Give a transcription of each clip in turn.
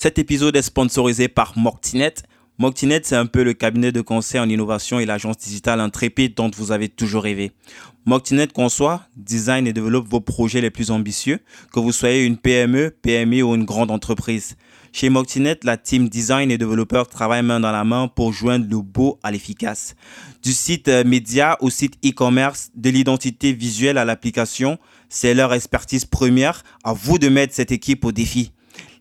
Cet épisode est sponsorisé par Moctinet. Moctinet, c'est un peu le cabinet de conseil en innovation et l'agence digitale intrépide dont vous avez toujours rêvé. Moctinet conçoit, design et développe vos projets les plus ambitieux, que vous soyez une PME, PMI ou une grande entreprise. Chez Moctinet, la team design et développeurs travaillent main dans la main pour joindre le beau à l'efficace. Du site euh, média au site e-commerce, de l'identité visuelle à l'application, c'est leur expertise première. À vous de mettre cette équipe au défi.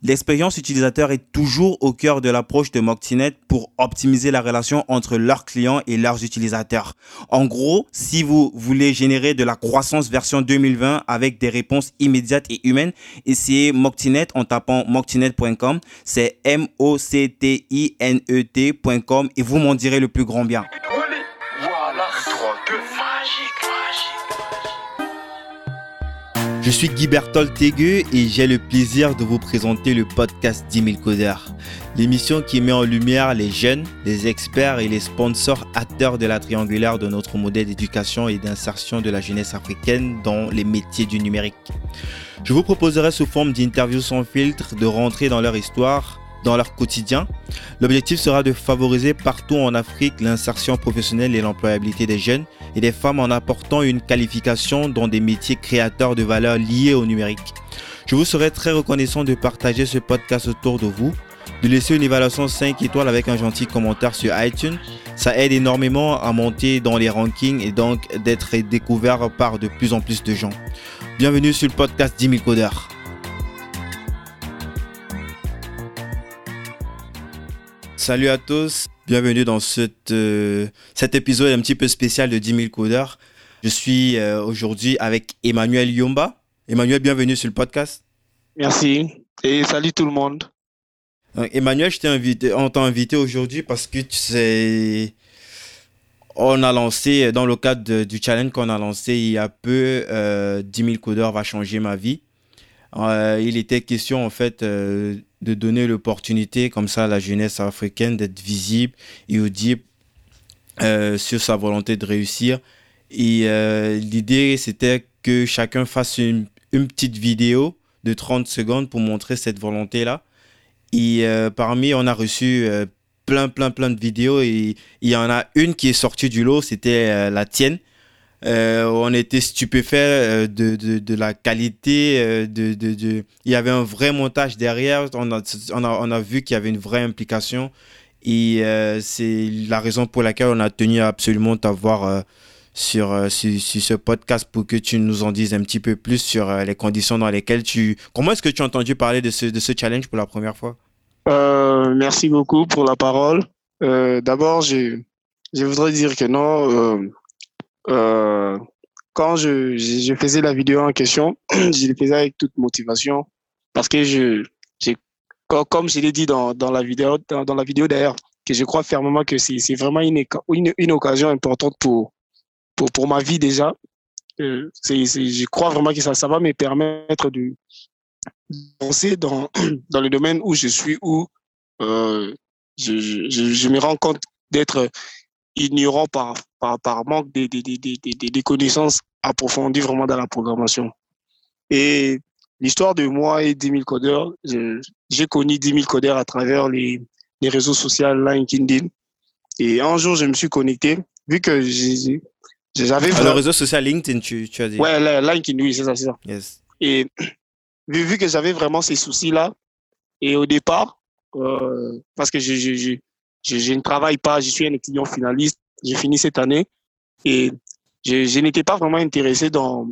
L'expérience utilisateur est toujours au cœur de l'approche de Moctinet pour optimiser la relation entre leurs clients et leurs utilisateurs. En gros, si vous voulez générer de la croissance version 2020 avec des réponses immédiates et humaines, essayez Moctinet en tapant moctinet.com. C'est M-O-C-T-I-N-E-T.com et vous m'en direz le plus grand bien. Je suis Guy Bertol Tégueux et j'ai le plaisir de vous présenter le podcast 10 000 codeurs. L'émission qui met en lumière les jeunes, les experts et les sponsors acteurs de la triangulaire de notre modèle d'éducation et d'insertion de la jeunesse africaine dans les métiers du numérique. Je vous proposerai sous forme d'interviews sans filtre de rentrer dans leur histoire, dans leur quotidien. L'objectif sera de favoriser partout en Afrique l'insertion professionnelle et l'employabilité des jeunes et des femmes en apportant une qualification dans des métiers créateurs de valeur liés au numérique. Je vous serai très reconnaissant de partager ce podcast autour de vous, de laisser une évaluation 5 étoiles avec un gentil commentaire sur iTunes. Ça aide énormément à monter dans les rankings et donc d'être découvert par de plus en plus de gens. Bienvenue sur le podcast 10 000 codeurs. Salut à tous, bienvenue dans cette, euh, cet épisode un petit peu spécial de 10 000 codeurs. Je suis euh, aujourd'hui avec Emmanuel Yomba. Emmanuel, bienvenue sur le podcast. Merci et salut tout le monde. Emmanuel, je t'ai invité, on t'a invité aujourd'hui parce que tu sais, on a lancé, dans le cadre du challenge qu'on a lancé il y a peu, euh, 10 000 codeurs va changer ma vie. Euh, il était question en fait de donner l'opportunité comme ça à la jeunesse africaine d'être visible et audible euh, sur sa volonté de réussir. Et euh, l'idée, c'était que chacun fasse une, petite vidéo de 30 secondes pour montrer cette volonté-là. Et euh, parmi, on a reçu euh, plein, plein, plein de vidéos. Et il y en a une qui est sortie du lot, c'était la tienne. Euh, on était stupéfait euh, de, de, la qualité. Euh, de, de, Il y avait un vrai montage derrière. On a, on a, on a vu qu'il y avait une vraie implication. Et c'est la raison pour laquelle on a tenu absolument t'avoir sur, sur, sur, ce podcast pour que tu nous en dises un petit peu plus sur les conditions dans lesquelles tu... Comment est-ce que tu as entendu parler de ce, de ce challenge pour la première fois? Merci beaucoup pour la parole. D'abord, je, je voudrais dire que non euh, quand je, faisais la vidéo en question, je le faisais avec toute motivation parce que je, comme je l'ai dit dans, la vidéo, dans, la vidéo d'ailleurs, que je crois fermement que c'est vraiment une, occasion importante pour, pour, ma vie déjà. Euh, je crois vraiment que ça, va me permettre de penser dans, le domaine où je suis, où euh, je me rends compte d'être ignorant par, par, par manque de, de, de, de, connaissances approfondies vraiment dans la programmation. Et l'histoire de moi et 10 000 codeurs, j'ai connu 10 000 codeurs à travers les, les réseaux sociaux LinkedIn. Et un jour, je me suis connecté, vu que j'avais... Ah, le réseau social LinkedIn, tu, tu as dit Ouais, LinkedIn, oui, c'est ça, c'est ça. Yes. Et vu, vu que j'avais vraiment ces soucis-là, et au départ, euh, parce que je, je, je, je, ne travaille pas, je suis un étudiant finaliste, j'ai fini cette année et je, n'étais pas vraiment intéressé dans,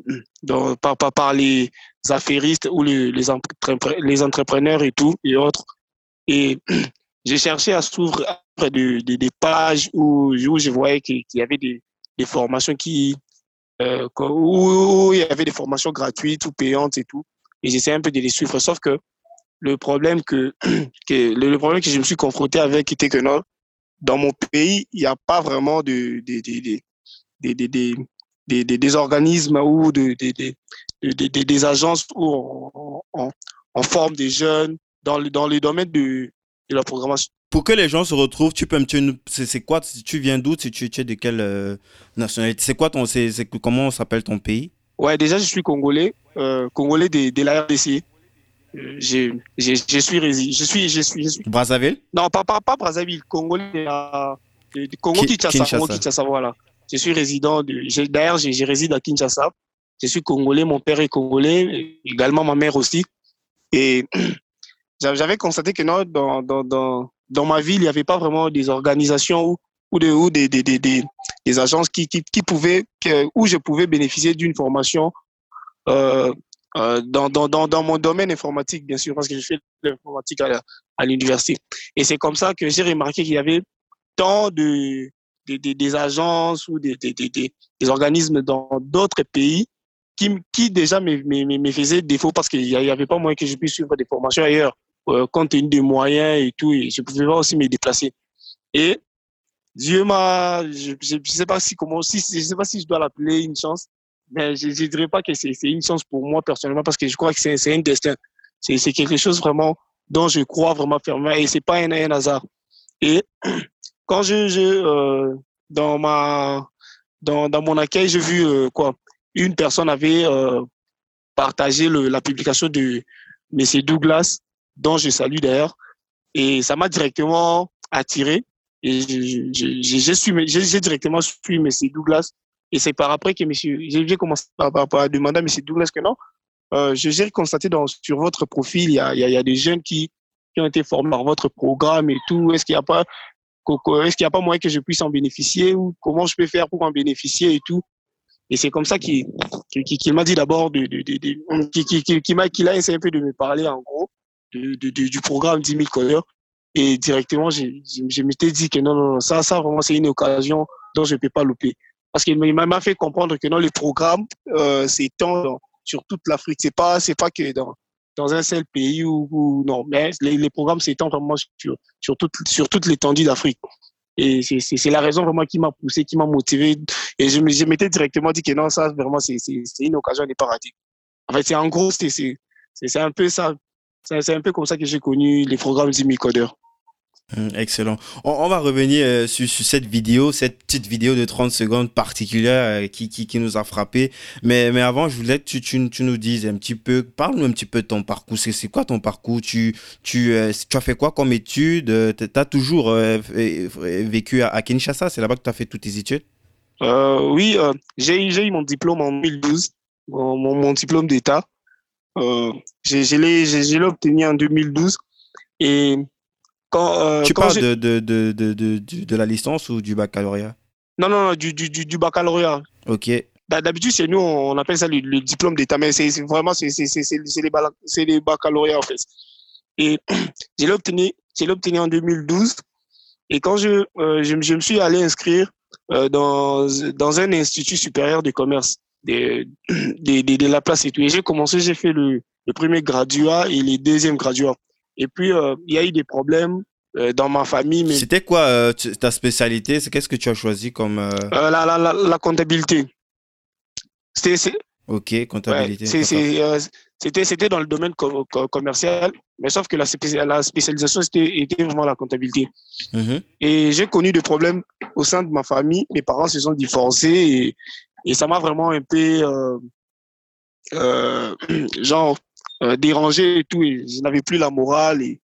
par, par, par les affairistes ou les, les, entrepreneurs et tout et autres. Et j'ai cherché à s'ouvrir des, pages où, où je voyais qu'il y avait des, formations qui, euh, où, il y avait des formations gratuites ou payantes et tout. Et j'essaie un peu de les suivre. Sauf que le problème que, que le problème que je me suis confronté avec était que non, dans mon pays, il n'y a pas vraiment de, de, de, de, de des, organismes ou de, des, agences où on, on, on, forme des jeunes dans le, dans le domaine de, de la programmation. Pour que les gens se retrouvent, tu peux me c'est quoi Tu viens d'où Tu, tu es de quelle euh, nationalité C'est quoi ton c'est comment s'appelle ton pays Ouais, déjà je suis congolais, euh, congolais de, de la RDC. Je, je, je, suis. Je suis, je suis, je suis. Brazzaville? Non, pas, pas, pas Brazzaville. Congolais. À, Congo Kinshasa. Congo Kinshasa, voilà. Je suis résident. De, d'ailleurs, je, je réside à Kinshasa. Je suis congolais. Mon père est congolais. Également ma mère aussi. Et j'avais constaté que non, dans, dans, dans, dans ma ville, il n'y avait pas vraiment des organisations ou, ou, de, ou des, des, des, des, des agences qui, qui, qui pouvaient, où je pouvais bénéficier d'une formation euh, euh, dans, dans, dans, mon domaine informatique, bien sûr, parce que je fais l'informatique à, à l'université. Et c'est comme ça que j'ai remarqué qu'il y avait tant de, de, de des agences ou des, des, des, des organismes dans d'autres pays qui, qui déjà me, me, me faisaient défaut parce qu'il n'y avait pas moyen que je puisse suivre des formations ailleurs, euh, compte tenu des moyens et tout, et je pouvais pas aussi me déplacer. Et Dieu m'a, je, je, sais pas si comment, si, je sais pas si je dois l'appeler une chance, mais je ne dirais pas que c'est une chance pour moi personnellement parce que je crois que c'est un destin. C'est quelque chose vraiment dont je crois vraiment fermement et c'est pas un, un, hasard. Et quand je, euh, dans ma dans, dans mon accueil, j'ai vu euh, quoi? Une personne avait euh, partagé la publication de M. Douglas, dont je salue d'ailleurs, et ça m'a directement attiré. Et j'ai directement suivi M. Douglas et c'est par après que monsieur, j'ai commencé à, à, demander à monsieur Douglas que non. Euh, j'ai constaté sur votre profil, il y a, des jeunes qui, ont été formés par votre programme et tout. Est-ce qu'il n'y a pas, est-ce a pas moyen que je puisse en bénéficier ou comment je peux faire pour en bénéficier et tout? Et c'est comme ça qu'il m'a dit d'abord de, qu'il a essayé un peu de me parler en gros du programme 10 000 codeurs. Et directement, je, je, je m'étais dit que non, non, non, ça, ça vraiment, c'est une occasion dont je ne peux pas louper parce qu'il m'a fait comprendre que dans les programmes euh, s'étend sur toute l'Afrique. C'est pas, c'est pas que dans, un seul pays ou, non, mais les, programmes s'étendent vraiment sur, sur toute, sur toute l'étendue d'Afrique. Et c'est la raison vraiment qui m'a poussé, qui m'a motivé. Et je m'étais directement dit que non, ça, vraiment, c'est une occasion pas rater. En fait, c'est en gros, c'est un peu ça. C'est un peu comme ça que j'ai connu les programmes. Hum, excellent. On, va revenir euh, sur, cette vidéo, cette petite vidéo de 30 secondes particulière euh, qui, qui, nous a frappé. Mais, mais avant, je voulais que tu, tu, nous dises un petit peu, parle-nous un petit peu de ton parcours. C'est quoi ton parcours? Tu, tu, euh, tu as fait quoi comme études? Tu as toujours vécu à, Kinshasa? C'est là-bas que tu as fait toutes tes études? Oui, j'ai eu mon diplôme en 2012, mon, mon, diplôme d'État. j'ai l'ai obtenu en 2012. Et euh, tu parles de, de, de, de, de, la licence ou du baccalauréat? Non, non, non, du, du, du baccalauréat. Ok. D'habitude, chez nous, on appelle ça le, diplôme d'État, mais c'est vraiment c'est les, les baccalauréats en fait. Et je l'ai obtenu, obtenu en 2012. Et quand je, euh, je, je, me suis allé inscrire euh, dans, dans un institut supérieur de commerce de, de, de, de la place et tout, et j'ai commencé, j'ai fait le, le premier graduat et le deuxième graduat. Et puis, euh, il y a eu des problèmes euh, dans ma famille. Mais... C'était quoi euh, ta spécialité? Qu'est-ce que tu as choisi comme la, la, la, la, comptabilité. C'était Ok, comptabilité. Ouais, c'était dans le domaine commercial, mais sauf que la, la spécialisation c'était était vraiment la comptabilité. Mm-hmm. Et j'ai connu des problèmes au sein de ma famille. Mes parents se sont divorcés et, et ça m'a vraiment un peu genre euh, dérangé et tout, et je n'avais plus la morale. Et,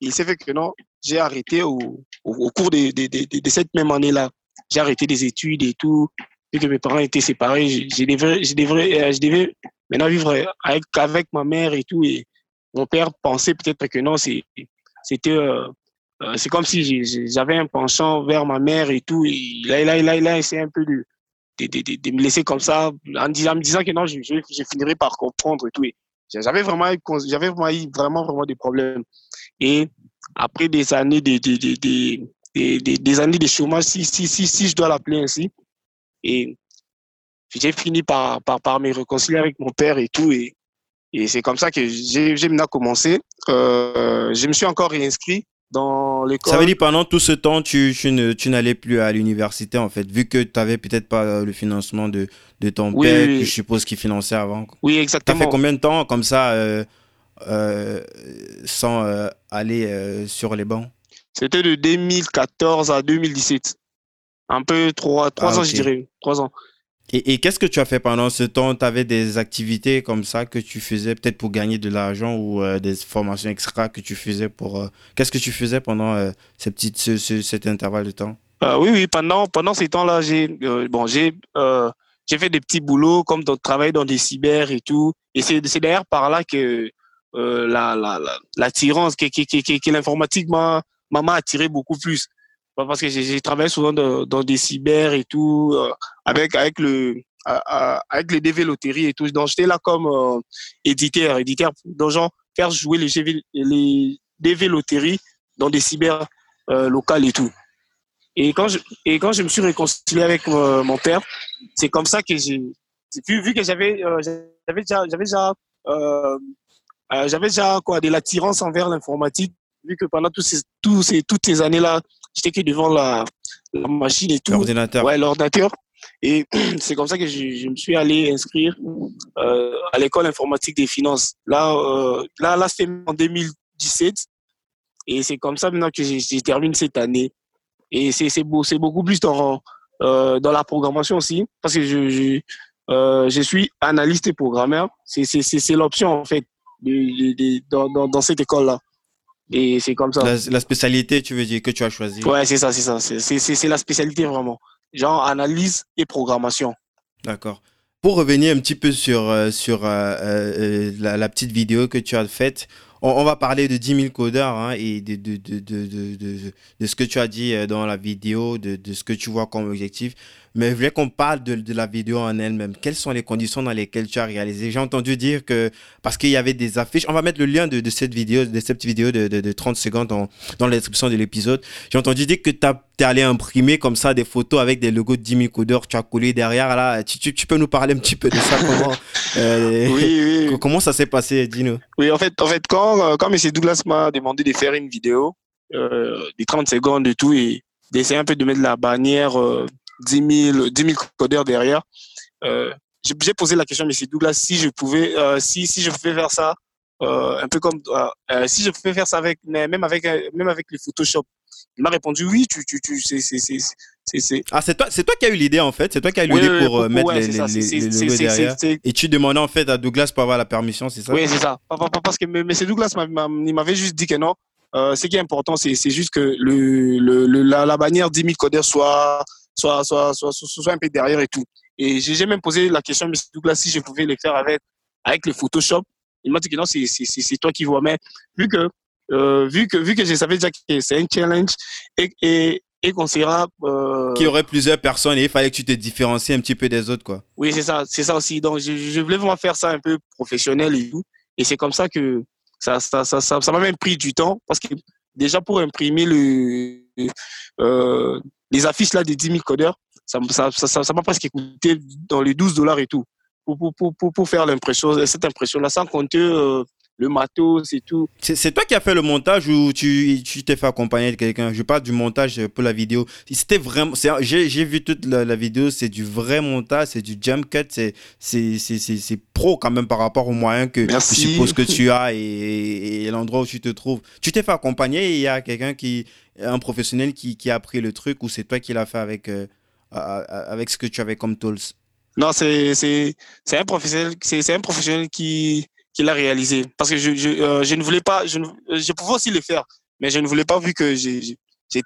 il s'est fait que non, j'ai arrêté au, au, cours de, de, de, cette même année-là. J'ai arrêté des études et tout. Vu que mes parents étaient séparés, je, je, devais, je, euh, je devais maintenant vivre avec, avec ma mère et tout. Et mon père pensait peut-être que non, c'était euh, c'est comme si j'avais un penchant vers ma mère et tout. Et là, là, là, là, essayé un peu de, de, de, de, me laisser comme ça, en, en me disant que non, je, je, je finirai par comprendre et tout. Et j'avais vraiment, j'avais vraiment eu vraiment, vraiment des problèmes. Et après des années de, de, de, de des années de chômage, si, si, si, si je dois l'appeler ainsi, et j'ai fini par, par, par me réconcilier avec mon père et tout. Et, et c'est comme ça que j'ai maintenant commencé. Euh, je me suis encore réinscrit dans l'école. Ça veut dire pendant tout ce temps, tu, tu, tu n'allais plus à l'université, en fait, vu que tu n'avais peut-être pas euh, le financement de, de ton père, que je suppose qu'il finançait avant. Oui, exactement. Tu as fait combien de temps comme ça euh, euh, sans euh, aller sur les bancs? C'était de 2014 à 2017. Un peu trois, trois ah, ans, je dirais. Trois ans. Et, qu'est-ce que tu as fait pendant ce temps? Tu avais des activités comme ça que tu faisais peut-être pour gagner de l'argent ou euh, des formations extra que tu faisais pour... Euh, qu'est-ce que tu faisais pendant euh, ces petites, cet intervalle de temps? Oui, oui, pendant, pendant ces temps-là, j'ai bon, j'ai fait des petits boulots comme travailler dans des cyber et tout. Et c'est d'ailleurs par là que la l'attirance, la, que, que, que, que l'informatique m'a attiré beaucoup plus parce que j'ai travaillé souvent dans, des cyber et tout, euh, avec, avec, le, avec les DV loteries et tout. Donc, j'étais là comme euh, éditeur, éditeur, donc genre, faire jouer les, les DV loteries dans des cyber euh, locales et tout. Et quand je, et quand je me suis réconcilié avec mon père, c'est comme ça que j'ai, vu, vu que j'avais, j'avais déjà, j'avais déjà, j'avais déjà quoi, de l'attirance envers l'informatique, vu que pendant tous ces, tous ces, toutes ces années-là, j'étais que devant la, machine et tout. L'ordinateur. Ouais, l'ordinateur. Et c'est comme ça que je, me suis allé inscrire euh, à l'école informatique des finances. Là, euh, là, là c'était en 2017. Et c'est comme ça maintenant que j'ai terminé cette année. Et c'est beau, beaucoup plus dans, euh, dans la programmation aussi, parce que je, je, je suis analyste et programmeur. C'est l'option, en fait, de, de, dans, dans, dans cette école-là. Et c'est comme ça. La, spécialité, tu veux dire, que tu as choisi Ouais, c'est ça, c'est ça. C'est la spécialité vraiment. Genre analyse et programmation. D'accord. Pour revenir un petit peu sur, euh, sur euh, euh, la, la, petite vidéo que tu as faite, on, va parler de 10 000 codeurs hein, et de, de, de, de, de, ce que tu as dit dans la vidéo, de, ce que tu vois comme objectif. Mais je voulais qu'on parle de, de, la vidéo en elle-même. Quelles sont les conditions dans lesquelles tu as réalisé? J'ai entendu dire que parce qu'il y avait des affiches, on va mettre le lien de, cette vidéo, de cette vidéo de, de 30 secondes dans, dans la description de l'épisode. J'ai entendu dire que tu es allé imprimer comme ça des photos avec des logos de 10 000 codeurs, tu as collé derrière. Là, tu, tu, peux nous parler un petit peu de ça comment, euh, oui, oui. comment ça s'est passé, dis-nous? Oui, en fait, en fait quand, euh, quand M. Douglas m'a demandé de faire une vidéo, euh, des 30 secondes et tout, et d'essayer un peu de mettre la bannière euh, 10 000, 10 codeurs derrière. Euh, j'ai posé la question à M. Douglas si je pouvais, euh, si, je pouvais faire ça, euh, un peu comme, euh, si je pouvais faire ça avec, même avec, même avec les Photoshop. Il m'a répondu oui, tu, tu, tu, c'est, c'est, c'est, Ah, c'est toi, c'est toi qui as eu l'idée en fait. C'est toi qui as eu l'idée pour mettre les, les, derrière. Et tu demandais en fait à Douglas pour avoir la permission, c'est ça? Oui, c'est ça. Parce que M. Douglas m'avait juste dit que non. Euh, ce qui est important, c'est juste que le, le, la, la bannière 10 000 codeurs soit soit, soit, soit, soit, un peu derrière et tout. Et j'ai même posé la question à M. Douglas si je pouvais les faire avec, avec le Photoshop. Il m'a dit que non, c'est toi qui vois. Mais vu que, euh, vu que, vu que je savais déjà que c'est un challenge et, et, et qu'on sera. Euh... Qu'il y aurait plusieurs personnes et il fallait que tu te différencies un petit peu des autres, quoi. Oui, c'est ça, c'est ça aussi. Donc, je, je, voulais vraiment faire ça un peu professionnel et tout. Et c'est comme ça que ça, ça, ça, ça, ça m'a même pris du temps parce que déjà pour imprimer le, euh, les affiches là des 10 000 codeurs, ça m'a ça, ça, ça, presque coûté dans les 12 dollars et tout pour, pour, pour, pour faire l'impression, cette impression-là, sans compter euh, le matos et tout. C'est toi qui as fait le montage ou tu t'es fait accompagner de quelqu'un? Je parle du montage pour la vidéo. C'était vraiment. J'ai vu toute la, vidéo, c'est du vrai montage, c'est du jump cut, c'est pro quand même par rapport aux moyens que je suppose que tu as et, et l'endroit où tu te trouves. Tu t'es fait accompagner et il y a quelqu'un qui. Un professionnel qui, qui, a pris le truc ou c'est toi qui l'as fait avec, euh, avec ce que tu avais comme tools? Non, c'est un professionnel, c'est un professionnel qui qu'il a réalisé. Parce que je, je, euh, ne voulais pas, je, je pouvais aussi le faire, mais je ne voulais pas vu que j'ai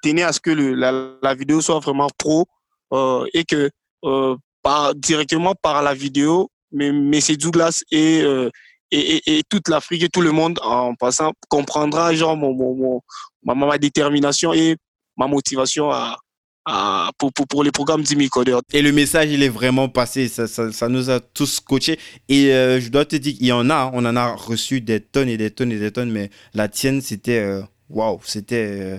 tenu à ce que le, la, la, vidéo soit vraiment pro euh, et que euh, par, directement par la vidéo, mais, mais c'est Douglas et, euh, et, et, toute l'Afrique et tout le monde en passant comprendra genre mon, mon, mon ma, ma détermination et ma motivation à, pour, pour, pour, les programmes 10 codeurs. Et le message, il est vraiment passé. Ça, ça, ça nous a tous coachés. Et euh, je dois te dire qu'il y en a. Hein. On en a reçu des tonnes et des tonnes et des tonnes. Mais la tienne, c'était. Euh, waouh, c'était. Euh,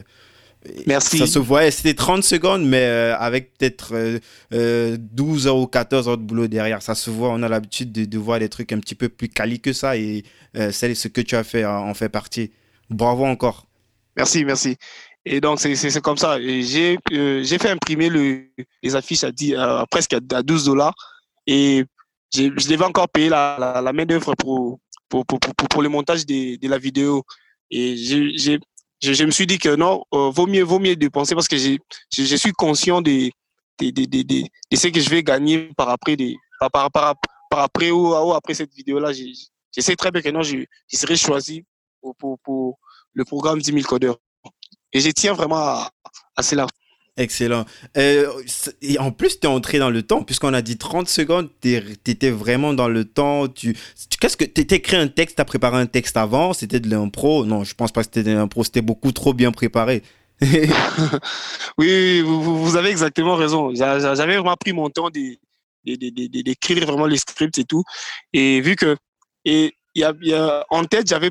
Merci. Ça se voyait, c'était 30 secondes, mais avec peut-être 12 heures ou 14 heures de boulot derrière. Ça se voit, on a l'habitude de, de, voir des trucs un petit peu plus quali que ça. Et c'est ce que tu as fait en fait partie. Bravo encore. Merci, merci. Et donc, c'est comme ça. J'ai euh, fait imprimer le, les affiches à, 10, à presque à, 12 dollars. Et je devais encore payer la, la, la main d'œuvre pour pour, pour, pour, le montage de, de la vidéo. Et je, je, je, me suis dit que non, euh, vaut, mieux, vaut mieux dépenser parce que je, je suis conscient de, de, de, de, ce que je vais gagner par après, des, par, par, par, par après ou, ou, après cette vidéo-là. Je, sais très bien que non, je, je serai choisi pour, pour, pour, le programme 10 000 codeurs. Et je tiens vraiment à, à cela. Excellent. Euh, et en plus, tu es entré dans le temps, puisqu'on a dit 30 secondes, tu étais vraiment dans le temps. Tu, Qu'est-ce que tu écrit un texte, tu as préparé un texte avant, c'était de l'impro? Non, je pense pas que c'était de l'impro, c'était beaucoup trop bien préparé. oui, vous, vous, avez exactement raison. J'avais vraiment pris mon temps d'écrire vraiment les scripts et tout. Et vu que, et y a, y a, en tête, j'avais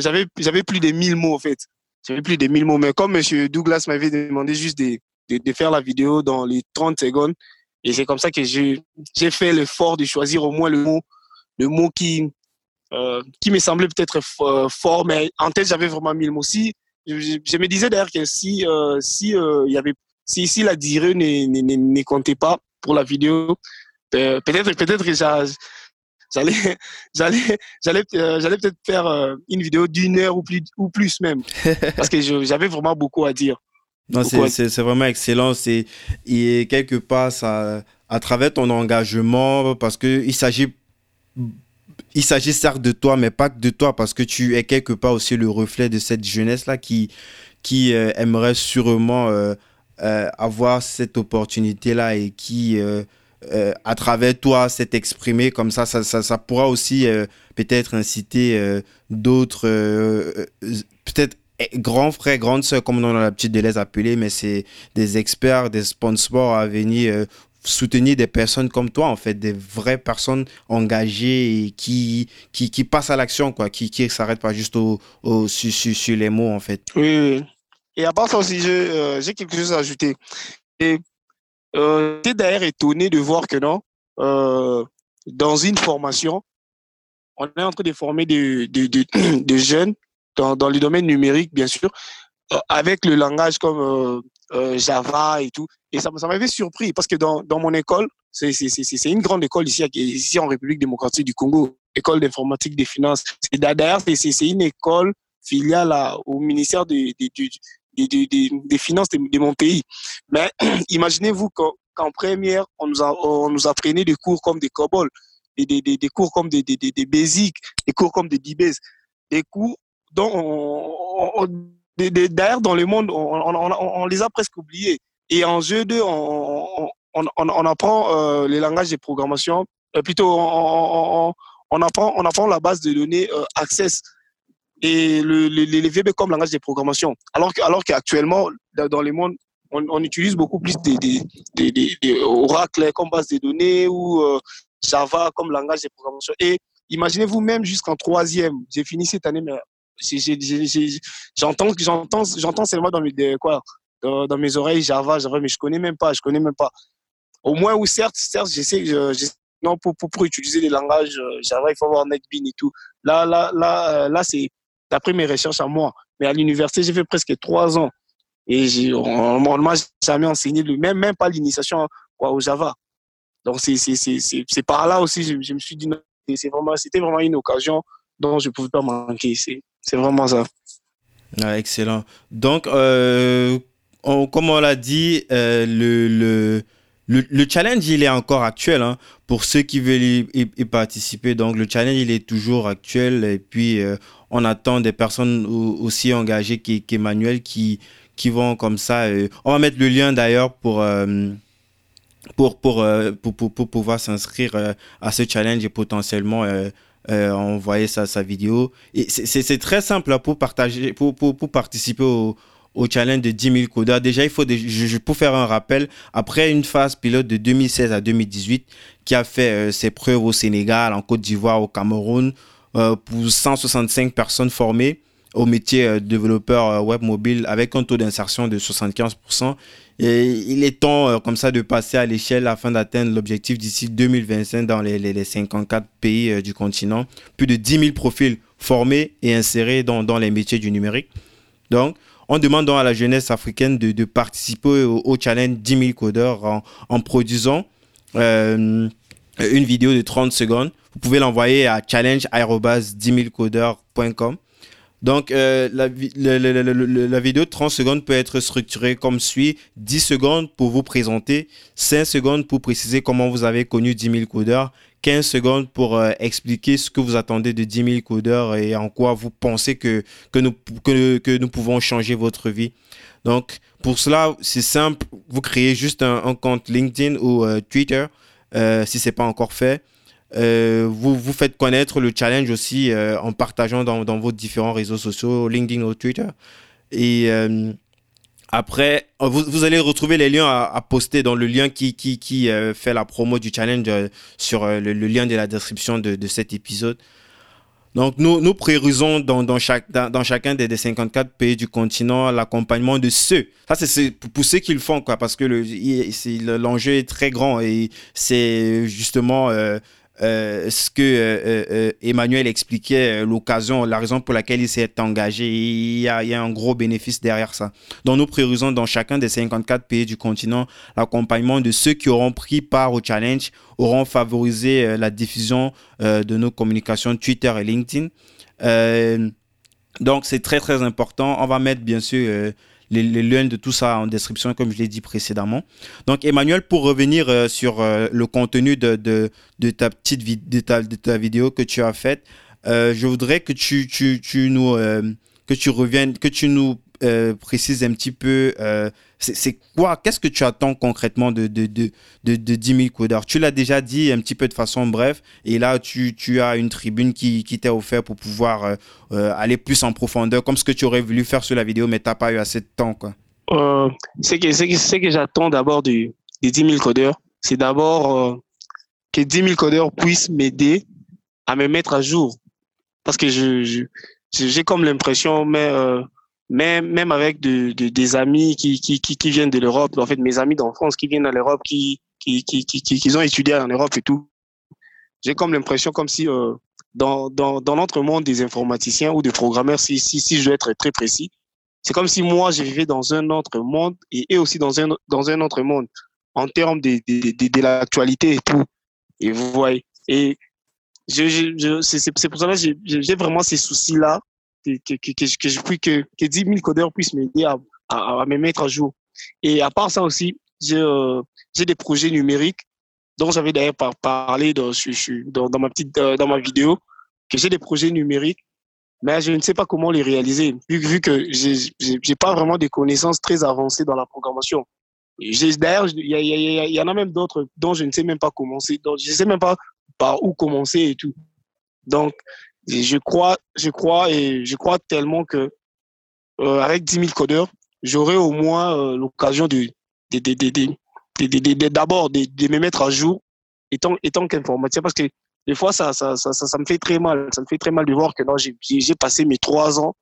j'avais plus de 1000 mots en fait. J'avais plus de 1000 mots. Mais comme M. Douglas m'avait demandé juste de, de, faire la vidéo dans les 30 secondes, et c'est comme ça que j'ai fait l'effort de choisir au moins le mot, le mot qui, euh, qui me semblait peut-être fort, mais en tête, j'avais vraiment 1000 mots. Je, me disais d'ailleurs que si, euh, si, euh, y avait, si, si la durée ne, comptait pas pour la vidéo, peut-être peut-être que j'allais j'allais j'allais euh, j'allais peut-être faire euh, une vidéo d'une heure ou plus ou plus même. Parce que j'avais vraiment beaucoup à dire. Non c'est vraiment excellent. C'est et quelque part ça à travers ton engagement parce que il s'agit il s'agit certes de toi, mais pas que de toi, parce que tu es quelque part aussi le reflet de cette jeunesse-là qui, qui euh, aimerait sûrement euh, euh, avoir cette opportunité-là et qui, à travers toi, s'est exprimé comme ça. Ça, ça, ça pourra aussi peut-être inciter d'autres, peut-être eh, grands frères, grandes sœurs, comme on a l'habitude de les appeler, mais c'est des experts, des sponsors à venir soutenir des personnes comme toi, en fait, des vraies personnes engagées et qui, qui, qui passent à l'action, quoi, qui ne s'arrêtent pas juste au, au sur, sur, les mots, en fait. Oui, oui. Et à part ça aussi, j'ai euh, quelque chose à ajouter. Et euh, j'étais d'ailleurs étonné de voir que non, euh, dans une formation, on est en train de former des de, de, de, jeunes dans, dans le domaine numérique, bien sûr, euh, avec le langage comme euh, Java et tout. Et ça, ça m'avait surpris parce que dans, dans mon école, c'est une grande école ici, ici en République démocratique du Congo, école d'informatique des finances. D'ailleurs, c'est une école filiale au ministère des, des, finances de, mon pays. Mais imaginez-vous qu'en première, on nous, a, on apprenait des cours comme des COBOL, des, des, cours comme des, des, des, cours comme des DBAS, des cours dont on, dans le monde, on, les a presque oubliés. Et en jeu 2, on, apprend euh, les langages de programmation, euh, plutôt on, apprend, on apprend la base de données euh, Access et le, les VB comme langage de programmation. Alors, alors qu'actuellement, dans le monde, on, utilise beaucoup plus des, des, des, des, Oracle comme base de données ou Java comme langage de programmation. Et imaginez-vous même jusqu'en troisième, j'ai fini cette année, mais j'entends j'entends j'entends seulement dans mes quoi dans, mes oreilles Java Java mais je connais même pas je connais même pas au moins ou certes certes j'essaie non pour, pour, pour utiliser les langages euh, Java il faut avoir NetBeans et tout là là là euh, là c'est d'après mes recherches à moi mais à l'université j'ai fait presque trois ans et on, on m'a jamais enseigné même même pas l'initiation au Java donc c'est par là aussi je, je me suis dit c'est vraiment c'était vraiment une occasion dont je pouvais pas manquer c'est c'est vraiment ça. Ah, excellent. Donc, euh, comme on l'a dit, euh, le, le, le, challenge, il est encore actuel. Hein, pour ceux qui veulent y, participer, donc le challenge, il est toujours actuel. Et puis, euh, on attend des personnes aussi engagées qu'Emmanuel qui, qui vont comme ça. on va mettre le lien d'ailleurs pour pour, pour, pour, pour, pouvoir s'inscrire à ce challenge et potentiellement euh, envoyer sa, sa vidéo. C'est très simple pour, partager, pour, pour, participer au, challenge de 10 000 codeurs. Déjà, il pour faire un rappel, après une phase pilote de 2016 à 2018 qui a fait euh, ses preuves au Sénégal, en Côte d'Ivoire, au Cameroun, euh, pour 165 personnes formées au métier de développeur web mobile avec un taux d'insertion de 75%. Et il est temps euh, comme ça de passer à l'échelle afin d'atteindre l'objectif d'ici 2025 dans les, les, 54 pays euh, du continent. Plus de 10 000 profils formés et insérés dans, dans les métiers du numérique. Donc, on demande à la jeunesse africaine de, participer au, challenge 10 000 codeurs en, produisant euh, une vidéo de 30 secondes. Vous pouvez l'envoyer à challenge 10 000 codeurs.com Donc, euh, la, la, vidéo de 30 secondes peut être structurée comme suit 10 secondes pour vous présenter, 5 secondes pour préciser comment vous avez connu 10 000 codeurs, 15 secondes pour euh, expliquer ce que vous attendez de 10 000 codeurs et en quoi vous pensez que, que, nous, que, que nous pouvons changer votre vie. Donc, pour cela, c'est simple. Vous créez juste un, compte LinkedIn ou euh, Twitter si ce n'est pas encore fait. Euh, vous vous faites connaître le challenge aussi euh, en partageant dans, dans, vos différents réseaux sociaux, LinkedIn ou Twitter. Et euh, après, vous, vous, allez retrouver les liens à, poster dans le lien qui, qui, qui fait la promo du challenge sur le, lien de la description de, de cet épisode. Donc, nous, nous priorisons dans, dans, chaque, dans, chacun des, des, 54 pays du continent l'accompagnement de ceux. Ça, c'est pour ceux qui le font, quoi, parce que l'enjeu est très grand et c'est justement ce que euh, euh, Emmanuel expliquait, l'occasion, la raison pour laquelle il s'est engagé. Il y, a, il y, a, un gros bénéfice derrière ça. Donc nous priorisons dans chacun des 54 pays du continent l'accompagnement de ceux qui auront pris part au challenge, auront favorisé la diffusion de nos communications Twitter et LinkedIn. donc c'est très très important. On va mettre bien sûr les, liens de tout ça en description, comme je l'ai dit précédemment. Donc, Emmanuel, pour revenir euh, sur euh, le contenu de, ta petite de ta, de ta vidéo que tu as faite, euh, je voudrais que tu, tu, tu nous que tu reviennes, que tu nous euh, précises un petit peu, euh, c'est quoi, qu'est-ce que tu attends concrètement de, de, de, de, de 10 000 codeurs Tu l'as déjà dit un petit peu de façon bref, et là, tu, tu as une tribune qui, qui t'est offerte pour pouvoir euh, aller plus en profondeur, comme ce que tu aurais voulu faire sur la vidéo, mais tu n'as pas eu assez de temps. Quoi. C'est que, que, que j'attends d'abord des 10 000 codeurs, c'est d'abord que 10 000 codeurs puissent m'aider à me mettre à jour. Parce que je, j'ai comme l'impression, mais même, même avec de, de, des amis qui, qui, qui, qui viennent de l'Europe, en fait, mes amis d'enfance qui viennent à l'Europe, qui, qui, qui, qui, qui, ont étudié en Europe et tout, j'ai comme l'impression comme si euh, dans, dans, dans notre monde des informaticiens ou des programmeurs, si, si, si je dois être très précis, c'est comme si moi, je vivais dans un autre monde et eux aussi dans un, dans un autre monde en termes de, de, de, de l'actualité et tout. Et vous voyez. Et je, je, c'est pour ça que j'ai vraiment ces soucis-là, que, je puis, que, que 10 000 codeurs puissent m'aider à, à, me mettre à jour. Et à part ça aussi, j'ai euh, des projets numériques dont j'avais d'ailleurs parlé dans, dans, ma petite, euh, dans ma vidéo, que j'ai des projets numériques, mais je ne sais pas comment les réaliser, vu, vu que j'ai pas vraiment des connaissances très avancées dans la programmation. D'ailleurs, il y, y, y, en a même d'autres dont je ne sais même pas commencer, dont je ne sais même pas par où commencer et tout. Donc, je crois, je crois et je crois tellement que euh, avec 10 000 codeurs, j'aurai au moins euh, l'occasion de, d'abord de, me mettre à jour étant, étant qu'informaticien. Parce que des fois ça ça, ça, me fait très mal. Ça me fait très mal de voir que j'ai passé mes trois ans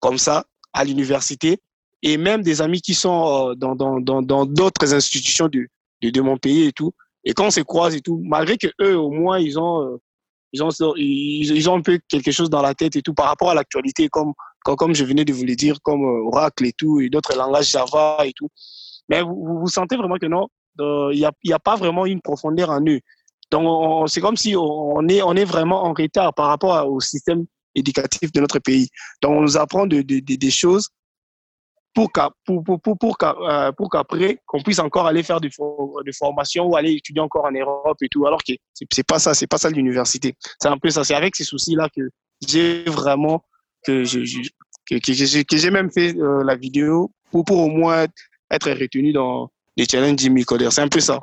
comme ça à l'université. Et même des amis qui sont euh, dans d'autres dans, dans, institutions de, de, mon pays et tout, et quand on se croise et tout, malgré que eux, au moins, ils ont, euh, ils ont, ils, ont un peu quelque chose dans la tête et tout par rapport à l'actualité, comme, comme, je venais de vous le dire, comme euh, Oracle et tout, et d'autres langages Java et tout. Mais vous, vous sentez vraiment que non, euh, il n'y a, a pas vraiment une profondeur en eux. Donc, c'est comme si on est, on est vraiment en retard par rapport au système éducatif de notre pays. Donc, on nous apprend de, des choses pour pour, pour, pour, pour qu'après, qu'on puisse encore aller faire des, des formations ou aller étudier encore en Europe et tout. Alors que c'est pas ça, c'est pas ça l'université. C'est un peu ça. C'est avec ces soucis-là que j'ai vraiment, que j'ai que, que, même fait euh, la vidéo pour, pour au moins être retenu dans les challenges Jimmy Coder. C'est un peu ça.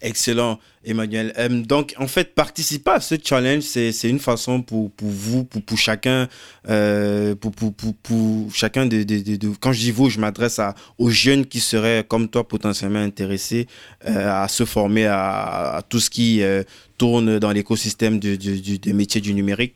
Excellent, Emmanuel. Euh, donc, en fait, participer à ce challenge, c'est une façon pour, pour vous, pour, pour chacun, euh, pour, pour, pour, pour, chacun de, de, de, Quand je dis vous, je m'adresse aux jeunes qui seraient, comme toi, potentiellement intéressés euh, à se former à, tout ce qui euh, tourne dans l'écosystème du, du, du, des métiers du numérique.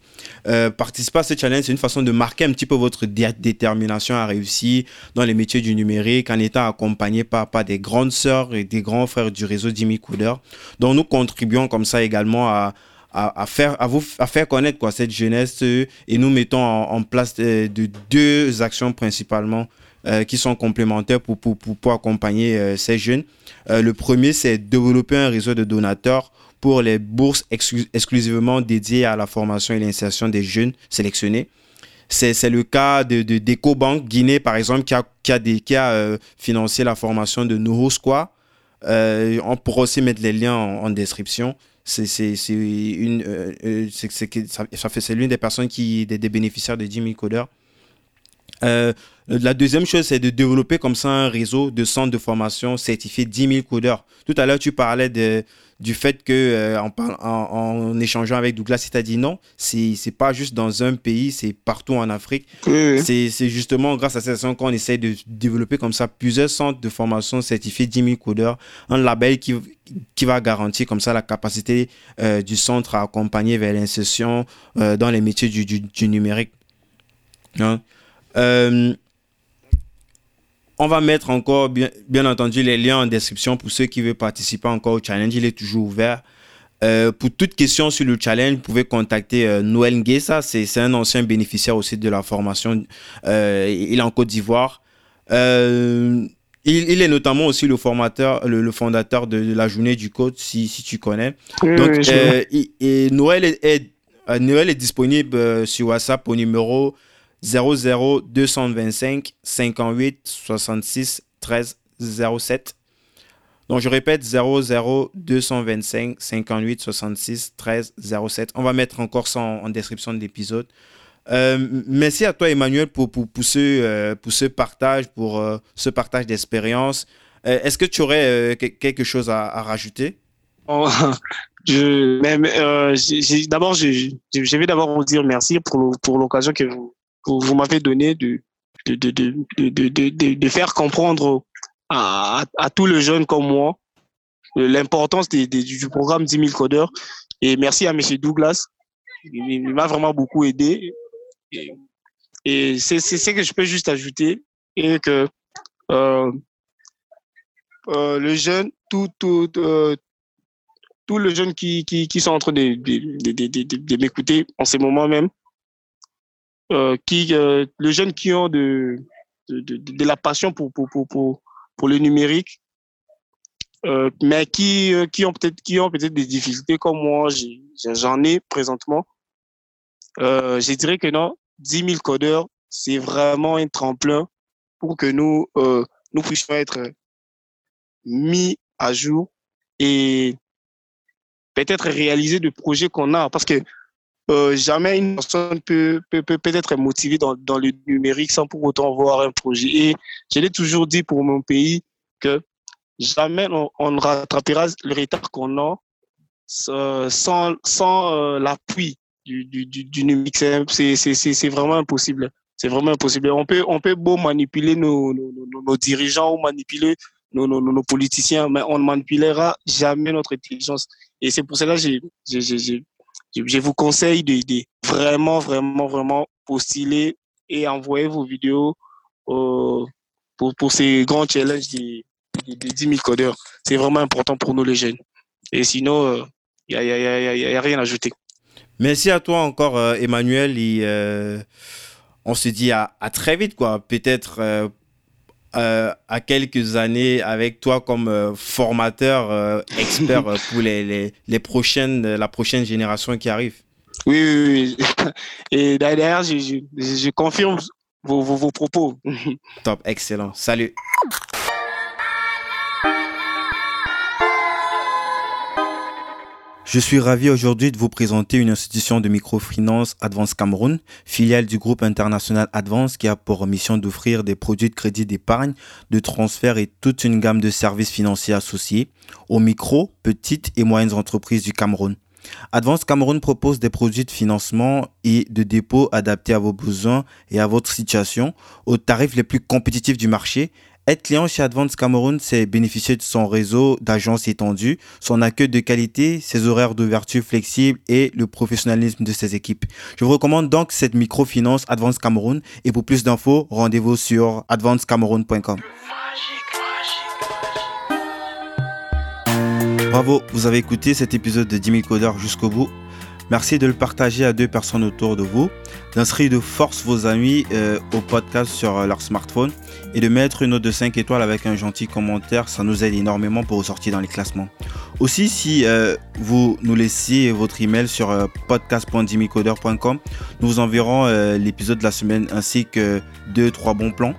Participer à ce challenge, c'est une façon de marquer un petit peu votre détermination à réussir dans les métiers du numérique en étant accompagné par, par des grandes sœurs et des grands frères du réseau Jimmy Cooder. Donc nous contribuons comme ça également à, à, faire, à, vous, à faire connaître quoi, cette jeunesse euh, et nous mettons en, place de, de, deux actions principalement euh, qui sont complémentaires pour, pour, pour, accompagner euh, ces jeunes. Euh, le premier, c'est développer un réseau de donateurs pour les bourses exclusivement dédiées à la formation et l'insertion des jeunes sélectionnés. C'est le cas de, de d'EcoBank Guinée, par exemple, qui a, qui a, euh, financé la formation de Noho Squad. Euh, on pourra aussi mettre les liens en, description. C'est euh, euh, fait c'est l'une des personnes qui des, des bénéficiaires de 10 000 codeurs. La deuxième chose, c'est de développer comme ça un réseau de centres de formation certifiés 10 000 codeurs. Tout à l'heure, tu parlais de, du fait que euh, en, en, échangeant avec Douglas, il t'a dit non, c'est pas juste dans un pays, c'est partout en Afrique. C'est justement grâce à cette façon qu'on essaie de développer comme ça plusieurs centres de formation certifiés 10 000 codeurs, un label qui qui va garantir comme ça la capacité euh, du centre à accompagner vers l'insertion dans les métiers du, du, du numérique. Hein? On va mettre encore, bien, bien, entendu, les liens en description pour ceux qui veulent participer encore au challenge. Il est toujours ouvert. Euh, pour toute question sur le challenge, vous pouvez contacter euh, Noël Nguessa. C'est un ancien bénéficiaire aussi de la formation. Euh, il est en Côte d'Ivoire. il, il, est notamment aussi le formateur, le, fondateur de, la journée du code, si, si tu connais. Donc, et Noël est, Noël est disponible sur WhatsApp au numéro 00 225 58 66 13 07. Donc je répète 00 225 58 66 13 07. On va mettre encore ça en, description de l'épisode. Euh, merci à toi Emmanuel pour, pour, pour, ce, euh, pour ce partage, pour euh, ce partage d'expérience. Est-ce que tu aurais quelque chose à, rajouter? Oh, D'abord, je, vais d'abord vous dire merci pour l'occasion que vous, vous, m'avez donné de, de, de, de, de, faire comprendre à, à, tous les jeunes comme moi l'importance du programme 10 000 codeurs. Et merci à M. Douglas. Il, m'a vraiment beaucoup aidé. Et, c'est ce que je peux juste ajouter. Et que euh, euh, le jeune, tout, tout, euh, tous les jeunes qui, qui, qui sont en train de, de, de, de m'écouter en ce moment même, euh, qui, euh, les jeunes qui ont de, de, de, de la passion pour, pour, pour, pour, pour le numérique, euh, mais qui, euh, qui ont peut-être qui ont peut-être des difficultés comme moi, j'en ai, présentement. Euh, je dirais que non, 10 000 codeurs, c'est vraiment un tremplin pour que nous, euh, nous puissions être mis à jour et peut-être réaliser des projets qu'on a. Parce que euh, jamais une personne peut peut, peut, être motivée dans, dans le numérique sans pour autant avoir un projet. Et je l'ai toujours dit pour mon pays que jamais on, on ne rattrapera le retard qu'on a euh, sans, sans euh, l'appui du, du, du, numérique. C'est vraiment impossible. C'est vraiment impossible. On peut, on peut beau manipuler nos, nos, nos, nos dirigeants ou manipuler nos, nos, nos, politiciens, mais on ne manipulera jamais notre intelligence. Et c'est pour cela que j'ai je, vous conseille de, vraiment, vraiment, vraiment postuler et envoyer vos vidéos euh, pour, pour ces grands challenges des, des, 10 000 codeurs. C'est vraiment important pour nous les jeunes. Et sinon, il euh, n'y a, y a, y a, rien à ajouter. Merci à toi encore, euh, Emmanuel. Et, on se dit à, à très vite, quoi. Peut-être euh, à quelques années avec toi comme euh, formateur euh, expert pour les, les, les, prochaines, la prochaine génération qui arrive. Oui, oui, oui. Et derrière, je, je, je confirme vos, vos, vos propos. Top, excellent. Salut. Je suis ravi aujourd'hui de vous présenter une institution de microfinance Advance Cameroun, filiale du groupe international Advance qui a pour mission d'offrir des produits de crédit d'épargne, de transfert et toute une gamme de services financiers associés aux micro, petites et moyennes entreprises du Cameroun. Advance Cameroun propose des produits de financement et de dépôt adaptés à vos besoins et à votre situation aux tarifs les plus compétitifs du marché être client chez Advance Cameroun, c'est bénéficier de son réseau d'agences étendu, son accueil de qualité, ses horaires d'ouverture flexibles et le professionnalisme de ses équipes. Je vous recommande donc cette microfinance Advance Cameroun et pour plus d'infos, rendez-vous sur advancecameroun.com. Bravo, vous avez écouté cet épisode de 10 000 codeurs jusqu'au bout. Merci de le partager à deux personnes autour de vous, d'inscrire de force vos amis euh, au podcast sur euh, leur smartphone et de mettre une note de 5 étoiles avec un gentil commentaire. Ça nous aide énormément pour sortir dans les classements. Aussi, si euh, vous nous laissez votre email sur podcast.dimicoder.com, nous vous enverrons l'épisode de la semaine ainsi que deux, trois bons plans.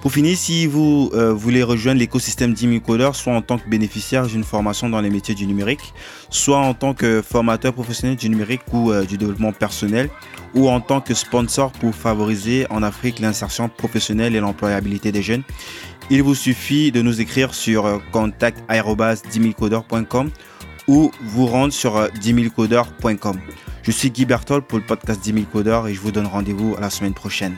Pour finir, si vous euh, voulez rejoindre l'écosystème d'Imicoder, soit en tant que bénéficiaire d'une formation dans les métiers du numérique, soit en tant que formateur professionnel du numérique ou euh, du développement personnel, ou en tant que sponsor pour favoriser en Afrique l'insertion professionnelle et l'employabilité des jeunes, il vous suffit de nous écrire sur euh, contact.com ou vous rendre sur 10 Je suis Guy Bertol pour le podcast 10 000 codeurs et je vous donne rendez-vous à la semaine prochaine.